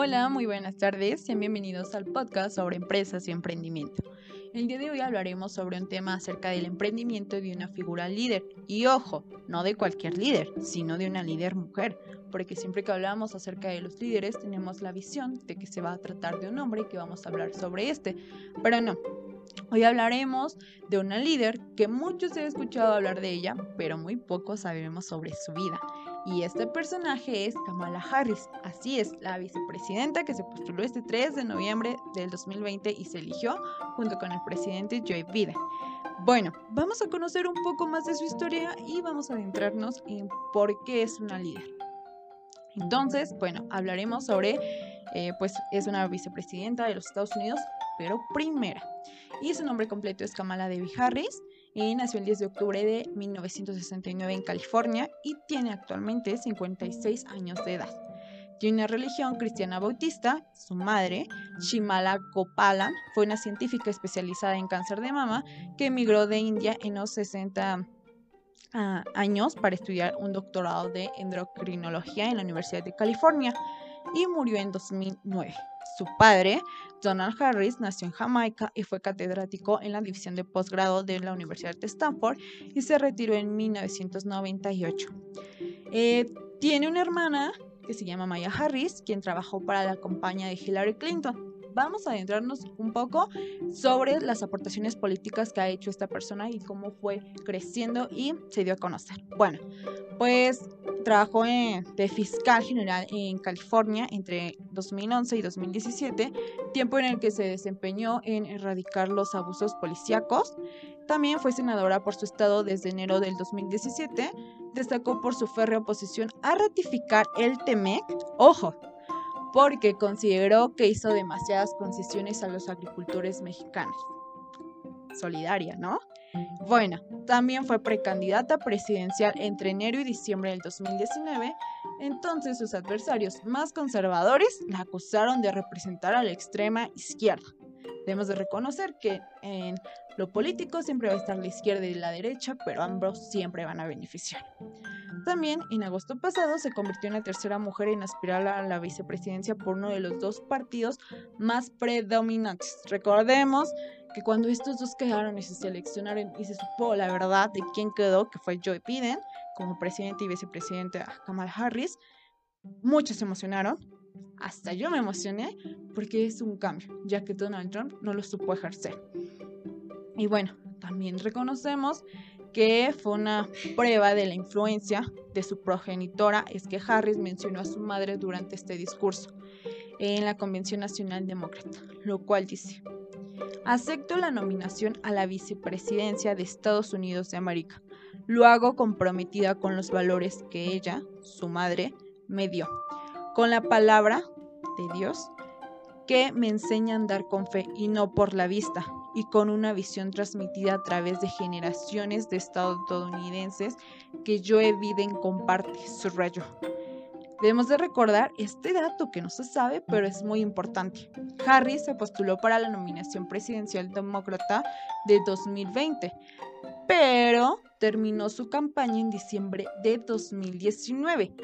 Hola, muy buenas tardes, sean bienvenidos al podcast sobre empresas y emprendimiento. El día de hoy hablaremos sobre un tema acerca del emprendimiento de una figura líder. Y ojo, no de cualquier líder, sino de una líder mujer, porque siempre que hablamos acerca de los líderes tenemos la visión de que se va a tratar de un hombre y que vamos a hablar sobre este. Pero no, Hoy hablaremos de una líder que muchos he escuchado hablar de ella, pero muy poco sabemos sobre su vida. Y este personaje es Kamala Harris. Así es, la vicepresidenta que se postuló este 3 de noviembre del 2020 y se eligió junto con el presidente Joe Biden. Bueno, vamos a conocer un poco más de su historia y vamos a adentrarnos en por qué es una líder. Entonces, bueno, hablaremos sobre, eh, pues es una vicepresidenta de los Estados Unidos, pero primera. Y su nombre completo es Kamala Devi Harris nació el 10 de octubre de 1969 en California y tiene actualmente 56 años de edad. Tiene una religión cristiana bautista. Su madre, Shimala Gopalan, fue una científica especializada en cáncer de mama que emigró de India en los 60 ah, años para estudiar un doctorado de endocrinología en la Universidad de California y murió en 2009. Su padre, Donald Harris, nació en Jamaica y fue catedrático en la división de posgrado de la Universidad de Stanford y se retiró en 1998. Eh, tiene una hermana que se llama Maya Harris, quien trabajó para la compañía de Hillary Clinton vamos a adentrarnos un poco sobre las aportaciones políticas que ha hecho esta persona y cómo fue creciendo y se dio a conocer. Bueno, pues trabajó de fiscal general en California entre 2011 y 2017, tiempo en el que se desempeñó en erradicar los abusos policíacos. También fue senadora por su estado desde enero del 2017. Destacó por su férrea oposición a ratificar el TEMEC. Ojo, porque consideró que hizo demasiadas concesiones a los agricultores mexicanos. Solidaria, ¿no? Bueno, también fue precandidata presidencial entre enero y diciembre del 2019, entonces sus adversarios más conservadores la acusaron de representar a la extrema izquierda. Debemos de reconocer que en lo político siempre va a estar la izquierda y la derecha, pero ambos siempre van a beneficiar. También, en agosto pasado, se convirtió en la tercera mujer en aspirar a la vicepresidencia por uno de los dos partidos más predominantes. Recordemos que cuando estos dos quedaron y se seleccionaron y se supo la verdad de quién quedó, que fue Joe Biden como presidente y vicepresidente Kamala Harris, muchos se emocionaron. Hasta yo me emocioné porque es un cambio, ya que Donald Trump no lo supo ejercer. Y bueno, también reconocemos que fue una prueba de la influencia de su progenitora, es que Harris mencionó a su madre durante este discurso en la Convención Nacional Demócrata, lo cual dice, acepto la nominación a la vicepresidencia de Estados Unidos de América. Lo hago comprometida con los valores que ella, su madre, me dio, con la palabra de Dios que me enseña a andar con fe y no por la vista, y con una visión transmitida a través de generaciones de estadounidenses que Joe Biden comparte, su rayo. Debemos de recordar este dato que no se sabe, pero es muy importante. Harris se postuló para la nominación presidencial demócrata de 2020, pero terminó su campaña en diciembre de 2019,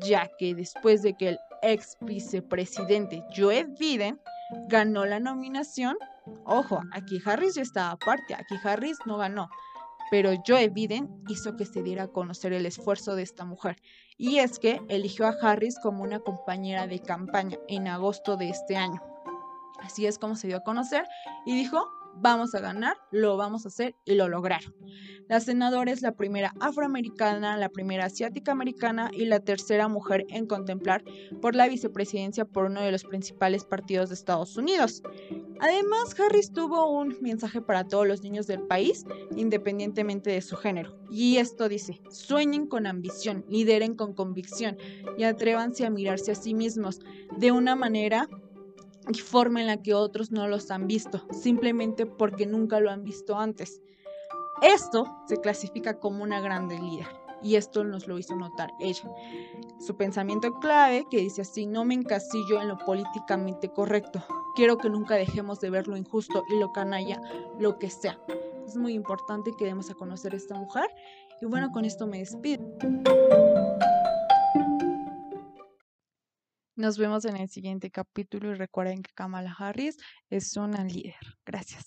ya que después de que el ex vicepresidente Joe Biden ganó la nominación, Ojo, aquí Harris ya estaba aparte, aquí Harris no ganó, pero Joe Biden hizo que se diera a conocer el esfuerzo de esta mujer. Y es que eligió a Harris como una compañera de campaña en agosto de este año. Así es como se dio a conocer y dijo, vamos a ganar, lo vamos a hacer y lo lograron. La senadora es la primera afroamericana, la primera asiática americana y la tercera mujer en contemplar por la vicepresidencia por uno de los principales partidos de Estados Unidos. Además, Harris tuvo un mensaje para todos los niños del país, independientemente de su género. Y esto dice, sueñen con ambición, lideren con convicción y atrévanse a mirarse a sí mismos de una manera y forma en la que otros no los han visto, simplemente porque nunca lo han visto antes. Esto se clasifica como una grande líder y esto nos lo hizo notar ella. Su pensamiento clave que dice así, no me encasillo en lo políticamente correcto, quiero que nunca dejemos de ver lo injusto y lo canalla, lo que sea. Es muy importante que demos a conocer a esta mujer y bueno, con esto me despido. Nos vemos en el siguiente capítulo y recuerden que Kamala Harris es una líder. Gracias.